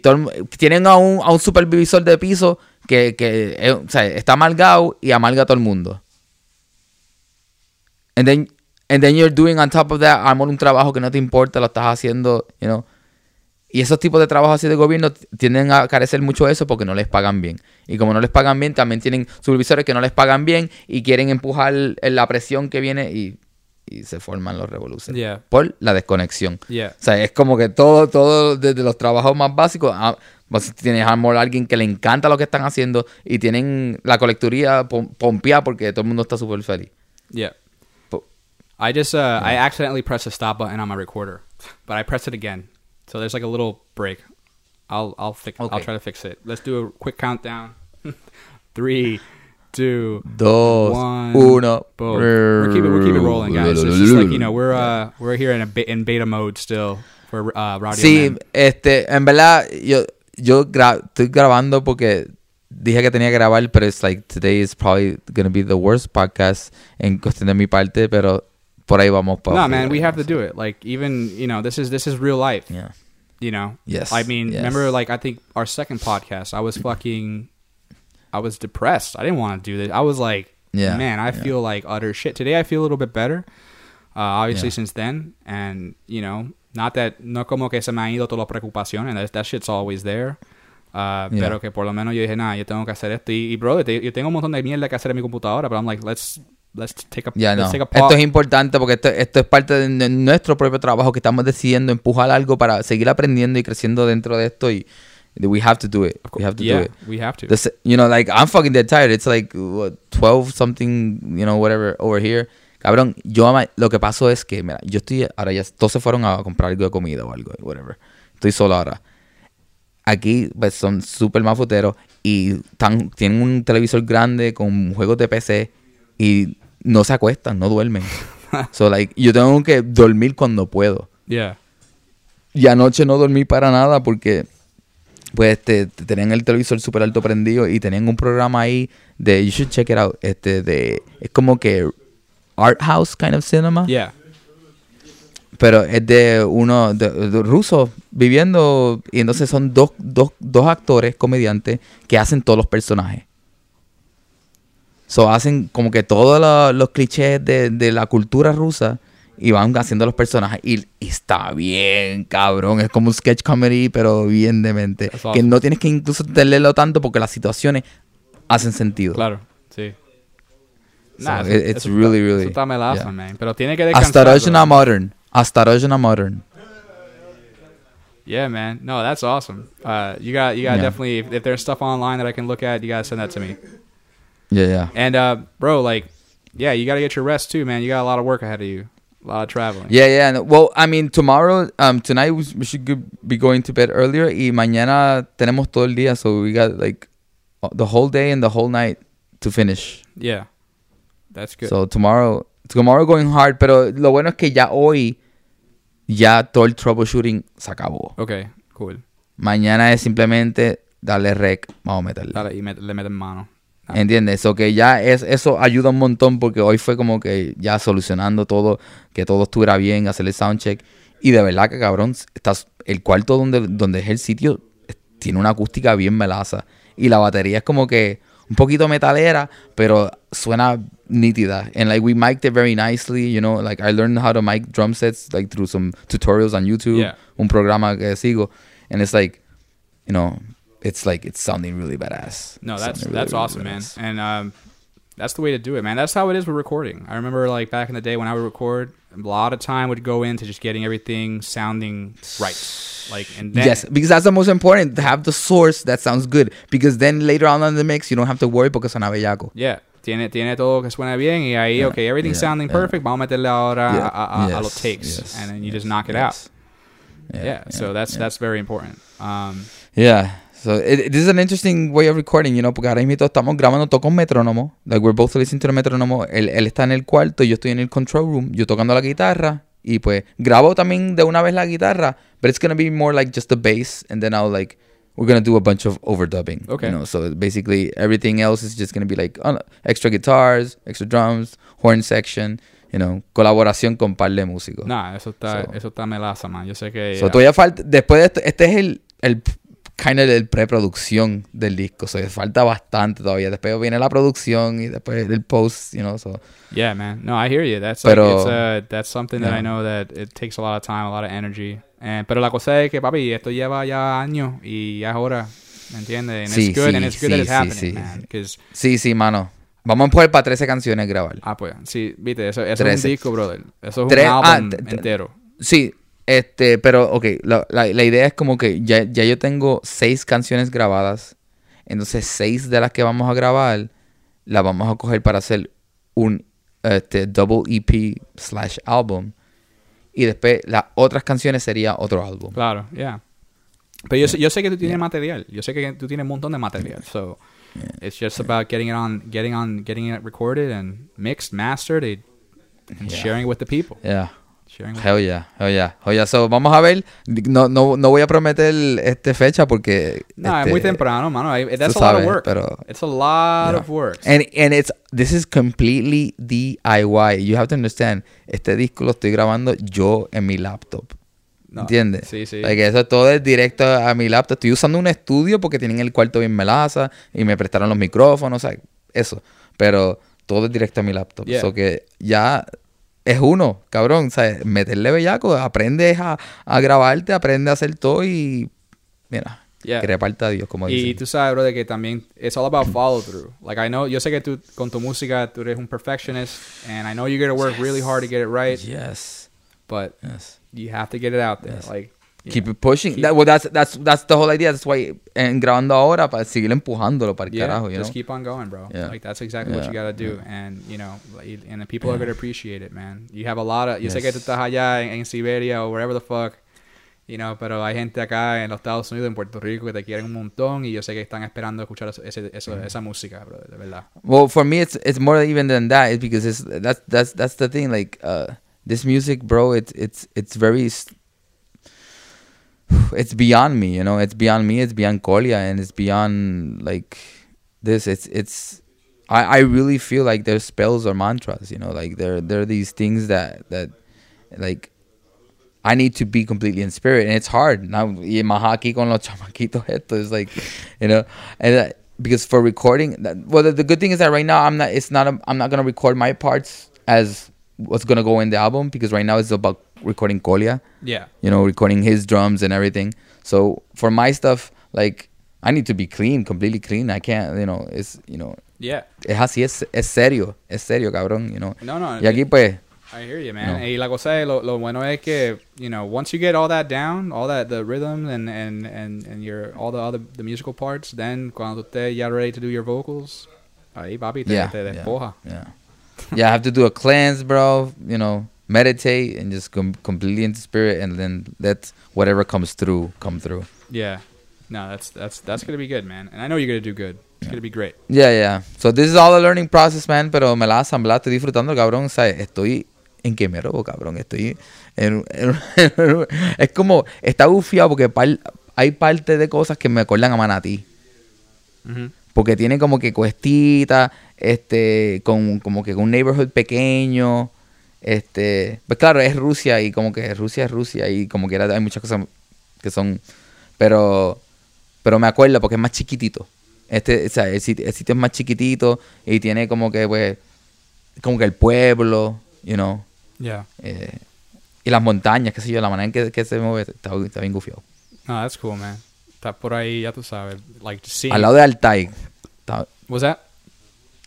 tienen a un, a un supervisor de piso que, que eh, está amargado y amarga a todo el mundo. And then, and then you're doing on top of that, un trabajo que no te importa, lo estás haciendo, you know. Y esos tipos de trabajos así de gobierno tienden a carecer mucho de eso porque no les pagan bien. Y como no les pagan bien, también tienen supervisores que no les pagan bien y quieren empujar la presión que viene y, y se forman los revoluciones. Yeah. Por la desconexión. Yeah. O sea, es como que todo, todo, desde los trabajos más básicos, a, pues, tienes a amor a alguien que le encanta lo que están haciendo y tienen la colecturía pom- pompeada porque todo el mundo está súper feliz. Yeah. I just uh, I accidentally pressed the stop button on my recorder, but I pressed it again. So there's like a little break. I'll I'll fix I'll try to fix it. Let's do a quick countdown. Three, two, Dos, one. uno. Boom. We're keeping we're keeping rolling, guys. It's just like you know we're uh we're here in a in beta mode still for uh Radio Sí, Man. este, en verdad, yo, yo gra- estoy grabando porque dije que tenía que grabar, pero es like today is probably gonna be the worst podcast en cuestión de mi parte, pero por ahí vamos. No, man, we have to do it. Like even you know this is this is real life. Yeah. You know. Yes, I mean, yes. remember like I think our second podcast, I was fucking, I was depressed. I didn't want to do this. I was like, Yeah, man, I yeah. feel like utter shit. Today I feel a little bit better. Uh, obviously Yeah. since then, and you know, not that no como que se me han ido todas las preocupaciones. That, that shit's always there. Uh, Yeah. Pero que por lo menos yo dije, nada, yo tengo que hacer esto. Y, y bro, te- yo tengo un montón de mierda que hacer en mi computadora, pero I'm like, let's let's take a Ya let's no. take a Esto es importante porque esto, esto es parte de n- nuestro propio trabajo que estamos decidiendo empujar algo para seguir aprendiendo y creciendo dentro de esto y we have to do it. We have to yeah, do it. we have to. The se- you know, like I'm fucking dead tired. It's like what, 12 something, you know, whatever over here. Cabrón, yo lo que pasó es que, mira, yo estoy ahora ya todos se fueron a comprar algo de comida o algo, whatever. Estoy solo ahora. Aquí pues, son súper mafuteros y tan, tienen un televisor grande con juegos de PC y no se acuestan, no duermen. so like, yo tengo que dormir cuando puedo. yeah. Y anoche no dormí para nada porque pues este, tenían el televisor súper alto prendido y tenían un programa ahí de, you should check it out, este de, es como que art house kind of cinema, Yeah. pero es de uno de, de rusos viviendo y entonces son dos, dos, dos actores comediantes que hacen todos los personajes. So hacen como que todos lo- los clichés de, de la cultura rusa y van haciendo los personajes. Y, y está bien, cabrón. Es como un sketch comedy, pero bien demente. That's Que awesome. no tienes que incluso tenerlo tanto porque las situaciones hacen sentido. Claro, sí. So, Nah, it- it's really, really- Eso está melaza, yeah. man. Pero tiene que descansar. Bro. Modern. Astarojna Modern. Yeah, man. No, that's awesome. Uh, you got, you got Yeah. definitely. If, if there's stuff online that I can look at, you gotta send that to me. Yeah, yeah. And uh, bro, like, yeah, you gotta get your rest too, man. You got a lot of work ahead of you, a lot of traveling. Yeah, yeah. Well, I mean, tomorrow, um, tonight we we should be going to bed earlier. Y mañana tenemos todo el día, so we got like uh, the whole day and the whole night to finish. Yeah, that's good. So tomorrow, tomorrow going hard. Pero lo bueno es que ya hoy, ya todo el troubleshooting se acabó. okay, cool. Mañana es simplemente darle rec, vamos a meterle. Dale, y met- le meten mano. ¿Entiendes? So que ya es, eso ayuda un montón porque hoy fue como que ya solucionando todo, que todo estuviera bien, hacer el soundcheck. Y de verdad que cabrón, estás, el cuarto donde, donde es el sitio tiene una acústica bien melaza. Y la batería es como que un poquito metalera, pero suena nítida. And like we mic'd it very nicely, you know, like I learned how to mic drum sets like through some tutorials on YouTube, Yeah. un programa que sigo. And it's like, you know, it's like it's sounding really badass. No, It's that's really, that's really awesome, man. And um, that's the way to do it, man. That's how it is with recording. I remember like back in the day when I would record, a lot of time would go into just getting everything sounding right. Like and then yes, because that's the most important to have the source that sounds good. Because then later on in the mix, you don't have to worry porque suena bellaco. Yeah, tiene, tiene todo que suena bien y ahí, Yeah, okay, everything's yeah, sounding yeah. perfect. Vamos a meterle ahora Yeah, a, a, a yes, los takes, yes, and then you yes, just knock it out. Yeah, so that's that's very important. Um, Yeah. So it, this is an interesting way of recording, you know, porque ahora mismo estamos grabando todo con metrónomo. Like we're both listening to the metrónomo. Él, él está en el cuarto, yo estoy en el control room, yo tocando la guitarra y pues grabo también de una vez la guitarra, but it's gonna be more like just the bass and then I'll like we're gonna do a bunch of overdubbing. Okay. You know, so basically everything else is just gonna be like uh, extra guitars, extra drums, horn section, you know, colaboración con par de músicos. Nah, eso está, So- eso está melaza, man. Yo sé que. So, yeah. todavía falta, después de esto, este es el, el kind of el preproducción del disco, so, falta bastante todavía. Después viene la producción y después el post, you know, so. Yeah, man. No, I hear you. That's Pero- like, it's, uh, that's something that Yeah. I know that it takes a lot of time, a lot of energy. And, pero la cosa es que, papi, esto lleva ya años y ya es hora, ¿me entiendes? And Sí, it's good, sí, and it's good that sí, it's sí, happening, sí, man. sí. Sí, mano. Vamos a poner para 13 canciones grabar. ah, pues, sí, viste, eso, eso es un disco, brother. Eso es Tres- un ah, álbum t- entero. Sí, este, pero, ok, la, la, la idea es como que ya, ya yo tengo seis canciones grabadas. Entonces, seis de las que vamos a grabar, las vamos a coger para hacer un este, double EP slash album. Y después las otras canciones sería otro álbum. Claro, yeah. Pero yo, sé- yo sé que tú tienes material. Yo sé que tú tienes un montón de material. So, it's just about getting it on, getting on, getting it recorded and mixed, mastered, and, sharing it with the people. Yeah. Sharing Hell yeah, hell yeah, hell yeah. So, vamos a ver. No, no, no voy a prometer este fecha porque. No, es este, muy temprano, mano. That's a lot sabes, of work. pero- It's a lot Yeah. of work. And, and it's, this is completely DIY. You have to understand, este disco lo estoy grabando yo en mi laptop. No, ¿Entiendes? Sí, sí. Like, eso todo es directo a mi laptop. Estoy usando un estudio porque tienen el cuarto bien melaza y me prestaron los micrófonos, o sea, eso. Pero todo es directo a mi laptop. Yeah. So que ya es uno, cabrón. O sea, meterle bellaco, aprendes a, a grabarte, aprende a hacer todo y mira, Yeah. que reparta a Dios, como Y dicen. tú sabes, bro, de que también it's all about follow through. Like I know, yo sé que tú con tu música tú eres un perfectionist, and I know you're gonna work really hard to get it right, Yes. but Yes. you have to get it out there. Yes. Like Keep it pushing. Keep- That, well, that's, that's, that's the whole idea. That's why en grabando ahora para seguir empujándolo para el yeah, carajo, you just know? keep on going, bro. Yeah. Like that's exactly what you gotta do, and you know, and the people are gonna appreciate it, man. You have a lot of. Yo sé que tú estás allá en, en Siberia o wherever the fuck, you know, pero hay gente acá en los Estados Unidos, en Puerto Rico, que te quieren un montón y yo sé que están esperando escuchar ese, eso- esa música, bro, de verdad. Well, for me, it's it's more even than that. It's because it's that's that's that's the thing. Like uh, this music, bro. It's it's it's very. It's beyond me, you know. It's beyond me. It's beyond Kolia, and it's beyond like this. It's it's. I I really feel like there's spells or mantras, you know. Like there there are these things that that, like. I need to be completely in spirit, and it's hard now. Aquí con los chamaquitos, esto is like, you know, and uh, because for recording, that, well, the, the good thing is that right now I'm not. It's not. I'm not gonna record my parts as what's gonna go in the album because right now it's about recording Kolia, Yeah. you know, recording his drums and everything. So for my stuff, like I need to be clean, completely clean. I can't, you know, it's you know, Yeah. es así, es, es serio, es serio, cabrón, you know. No, no. Y aquí eh, pues, I hear you, man. No. Y la cosa es, lo, lo bueno es que, you know, once you get all that down, all that, the rhythm and, and, and, and your, all the other, the musical parts, then cuando estés ya ready to do your vocals, ahí, papi, te, yeah, te despoja. yeah, yeah. I have to do a cleanse, bro. You know, meditate and just com- completely into spirit, and then let whatever comes through come through. Yeah. No, that's, that's, that's to be good, man. And I know you're to do good. It's going to be great. Yeah, yeah. So this is all a learning process, man. Pero me la asamblea, estoy disfrutando, cabrón. O sea, estoy en que me robo, cabrón. Estoy en, en- es como, está bufiado porque par- hay parte de cosas que me acuerdan a Manatí. Mhm. Porque tiene como que cuestita, este, con como que un neighborhood pequeño. Este, pues claro, es Rusia y como que Rusia es Rusia y como que era- hay muchas cosas que son, pero, pero me acuerdo porque es más chiquitito. Este, o sea, el sitio, el sitio es más chiquitito y tiene como que, pues, como que el pueblo, you know, Yeah. eh, y las montañas, qué sé yo, la manera en que, que se mueve está, está bien gufiado. No, that's cool, man. Está por ahí, ya tú sabes. Like, seeing... Al lado de Altai, está- Was that?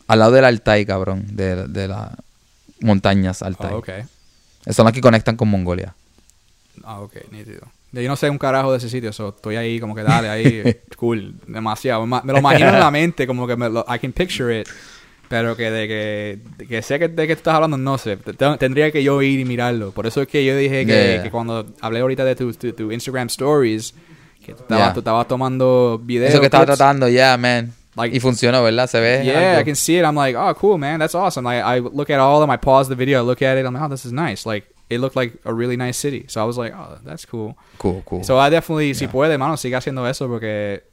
Al lado del Altai, cabrón, de, de las montañas Altai. Oh, okay. Son las que conectan con Mongolia. Ah, ok, nítido. Yo no sé un carajo de ese sitio, so estoy ahí como que dale, ahí, cool, demasiado. Ma- Me lo imagino en la mente, como que me lo, I can picture it, pero que de que, de que sé que de qué estás hablando, no sé. Te- te- Tendría que yo ir y mirarlo. Por eso es que yo dije que, Yeah. que cuando hablé ahorita de tu, tu, tu Instagram stories, que tú estabas, Yeah. tú estabas tomando videos. Eso que estaba tratando, yeah, man. Like- y funcionó, ¿verdad? Se ve. Yeah. I can see it. I'm like, oh, cool, man. That's awesome. Like, I look at all of them. I pause the video. I look at it. I'm like, oh, this is nice. Like, it looked like a really nice city. So I was like, oh, that's cool. Cool, cool. So I definitely, si puede, mano, siga haciendo eso porque,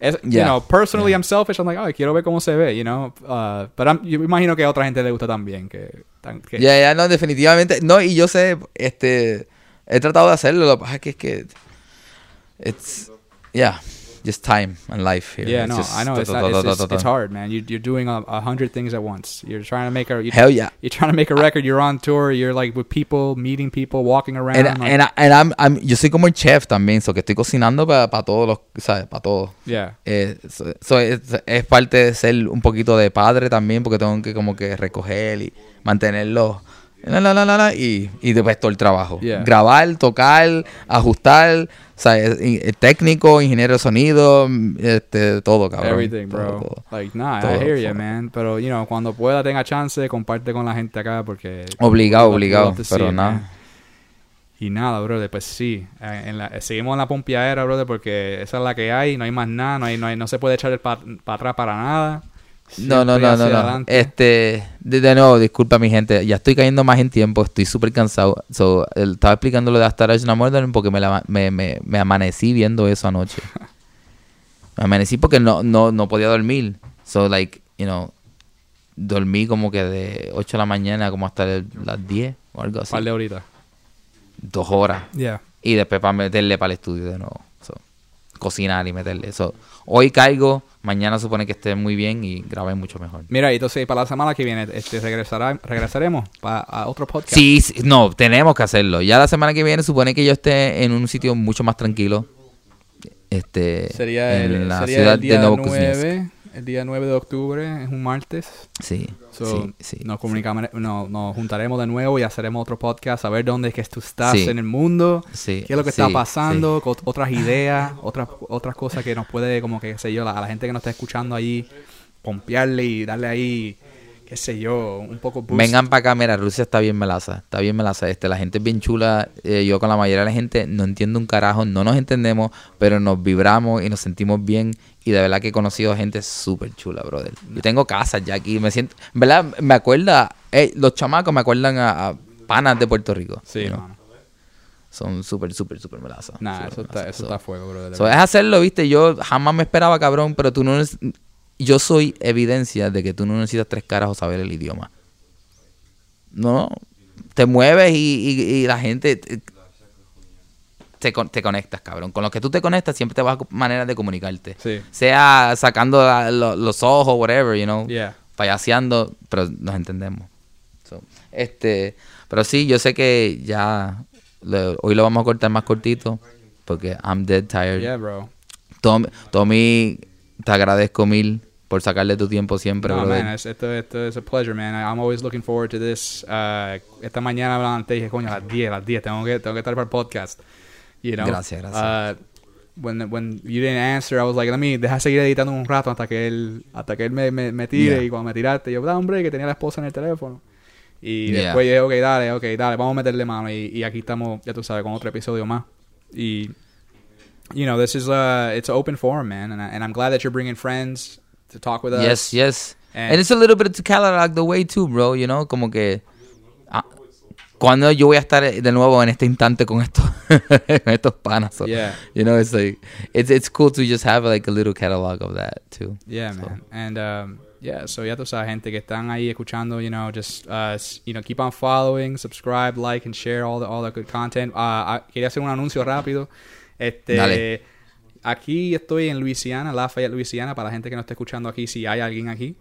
es, you Yeah. know, personally Yeah. I'm selfish. I'm like, oh, quiero ver cómo se ve, you know. Uh, but I'm, yo imagino que a otra gente le gusta también. Que, que- Ya, ya, no, definitivamente. No, y yo sé, este, he tratado de hacerlo, lo que pasa es que es que, it's, yeah, just time and life here. Yeah, It's no, I know it's, not, hard, man. You, you're doing a, a hundred things at once. You're trying to make a you, Hell yeah. You're trying to make a record. You're on tour. You're like with people, meeting people, walking around. And, like- and, and I'm, I'm- yo soy como el chef también, so que estoy cocinando para todos los, ¿sabes? Para todos. yeah, Eh, so- so es, es parte de ser un poquito de padre también, porque tengo que como que recoger y mantenerlo. La, la, la, la, la, y, y después todo el trabajo. Yeah. Grabar, tocar, ajustar, eh, técnico, ingeniero de sonido, este, todo, cabrón. everything, Todo, bro. todo. Like, nah, I Todo, hear you, man. Pero, you know, cuando pueda, tenga chance, comparte con la gente acá porque... Obligado, obligado, pero nada. Y nada, brother, pues sí. eh, en la- seguimos en la pompeadera, brother, porque esa es la que hay. No hay más nada. No, hay, no, hay, no se puede echar para atrás para nada. No, no, no, no, no. Este, de, de nuevo, disculpa mi gente, ya estoy cayendo más en tiempo, estoy súper cansado. So, estaba explicando lo de Hasta Rush Modern porque me, la- me, me, me amanecí viendo eso anoche. me amanecí porque no, no, no podía dormir. So, like, you know, dormí como que de 8 de la mañana como hasta el- las 10 o algo así. De ahorita. Dos horas. Yeah. Y después para meterle para el estudio de nuevo. So, cocinar y meterle. So, hoy caigo, mañana supone que esté muy bien y grabé mucho mejor. Mira, entonces para la semana que viene este, regresará, regresaremos para a otro podcast. Sí, sí, no, tenemos que hacerlo. Ya la semana que viene supone que yo esté en un sitio mucho más tranquilo. Este, Sería, en el, la sería ciudad el día de Novokuznesk. 9, el día 9 de octubre, es un martes. Sí, So, sí, sí. Nos comunicamos, no, nos juntaremos de nuevo y haremos otro podcast, a ver dónde es que tú estás Sí. en el mundo, Sí, qué es lo que sí, está pasando, otras ideas, otras otras cosas que nos puede, como que, qué sé yo, a la gente que nos está escuchando allí, pompearle y darle ahí, qué sé yo, un poco boost. Vengan para acá, mira, Rusia está bien melaza, está bien melaza. Este, la gente es bien chula. eh, yo con la mayoría de la gente no entiendo un carajo, no nos entendemos, pero nos vibramos y nos sentimos bien. Y de verdad que he conocido gente súper chula, brother. Yo tengo casas ya aquí, me siento, en verdad, me acuerda, eh, los chamacos me acuerdan a, a panas de Puerto Rico. Sí, mano. Son súper, súper, súper melazas. Nah, eso está, eso So- está fuego, bro. de So, es hacerlo, viste. Yo jamás me esperaba, cabrón, pero tú no. Yo soy evidencia de que tú no necesitas tres caras o saber el idioma. No. Te mueves y, y- y la gente. Te, te con- te conectas, cabrón. Con los que tú te conectas siempre te vas a maneras de comunicarte. Sí. Sea sacando la- lo- los ojos, whatever, you know. Yeah. Payaseando, pero nos entendemos. So, este, pero sí, yo sé que ya hoy lo vamos a cortar más cortito porque I'm dead tired. Yeah, bro. Tom- Tommy, te agradezco mil por sacarle tu tiempo siempre, No, brother. man, es- esto, esto es a pleasure, man. I'm always looking forward to this. Uh, esta mañana te dije, coño, a las 10, a las 10, tengo que, tengo que estar para el podcast. You know? Gracias, gracias. Uh, when, when you didn't answer, I was like, let me, deja seguir editando un rato hasta que él, hasta que él me, me, me tire. Yeah. Y cuando me tiraste, yo, da hombre, que tenía la esposa en el teléfono. Y Yeah. después dije, ok, dale, ok, dale, vamos a meterle mano. Y, y aquí estamos, ya tú sabes, con otro episodio más. Y, you know, this is a, it's an open forum, man. And, I, and I'm glad that you're bringing friends to talk with us. Yes, yes. And- And it's a little bit of to Cadillac the way too, bro, you know, como que ah, cuando yo voy a estar de nuevo en este instante con estos con estos panas. so, Yeah. You know, it's like it's it's cool to just have like a little catalog of that too. Yeah, So, man. And um, yeah, so ya tú sabes, gente que están ahí escuchando, you know, just uh, you know, keep on following, subscribe, like, and share all the all the good content. Uh, quería hacer un anuncio rápido. Este, Dale. aquí estoy en Luisiana, Lafayette, Luisiana, para la gente que no está escuchando aquí, si hay alguien aquí.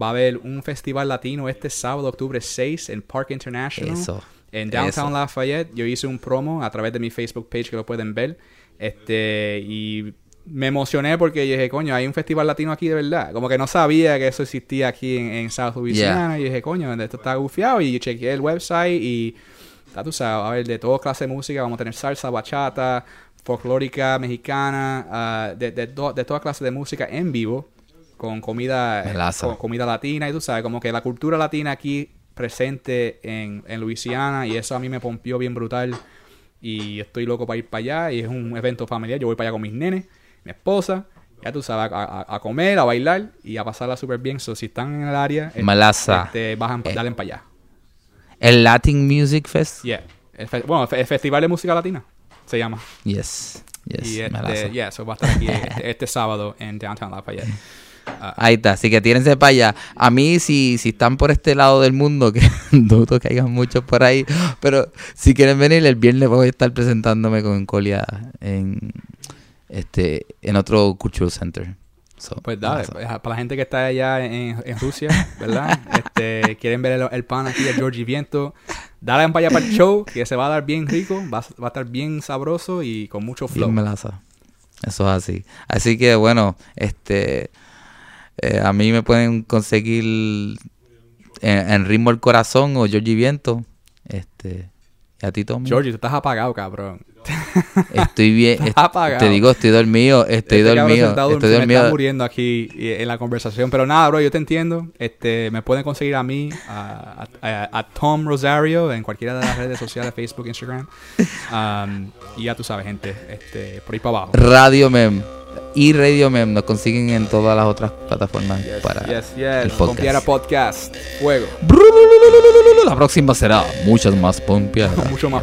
Va a haber un festival latino este sábado, octubre 6, en Park International. Eso. En Downtown Eso. Lafayette, yo hice un promo a través de mi Facebook page que lo pueden ver. Este, y me emocioné porque dije, coño, hay un festival latino aquí de verdad. Como que no sabía que eso existía aquí en, en South Louisiana. Y dije, coño, esto está gufiado. Y chequeé el website y, ya tú sabes, a ver, de toda clase de música. Vamos a tener salsa, bachata, folclórica, mexicana, ah, de, de, to- de toda clase de música en vivo. Con comida, con comida latina. Y tú sabes, como que la cultura latina aquí presente en, en Luisiana. Y eso a mí me pompió bien brutal. Y estoy loco para ir para allá. Y es un evento familiar. Yo voy para allá con mis nenes, mi esposa. Ya tú sabes, a, a- a comer, a bailar y a pasarla súper bien. So, si están en el área, eh, Malaza. este, bajan, Eh. para allá. El Latin Music Fest. Yeah. El fe- bueno, el Festival de Música Latina se llama. Yes. Yes. y este, yeah, so va a estar aquí este, este sábado en Downtown Lafayette. Ah, Ahí está, así que tírense para allá. A mí, si, si están por este lado del mundo, que dudo que hayan muchos por ahí, pero si quieren venir, el viernes voy a estar presentándome con Colia en este en otro Cultural Center. So, Pues dale, pues, para la gente que está allá en, en Rusia, ¿verdad? este, quieren ver el, el pan aquí de Georgie Viento, dale para allá para el show, que se va a dar bien rico, va, a- va a estar bien sabroso y con mucho flow. Bien melaza. Eso es así. Así que bueno, este eh, a mí me pueden conseguir en, en Ritmo el Corazón o Georgie Viento. Este, y a ti Tommy. Georgie, tú estás apagado, cabrón. Estoy bien. Estás est- apagado. te digo, estoy dormido. Estoy Este dormido. Estoy se me está dormido. muriendo aquí eh, en la conversación. Pero nada, bro, yo te entiendo. Este, me pueden conseguir a mí, a, a- a- a Tom Rosario, en cualquiera de las redes sociales, Facebook, Instagram. Um, y ya tú sabes, gente, este, por ahí para abajo. Radio Mem. Y Radio Mem nos consiguen en todas las otras plataformas para yes, el yes. podcast. Pompiara Podcast. Fuego. La próxima será muchas más pompeadas. Mucho más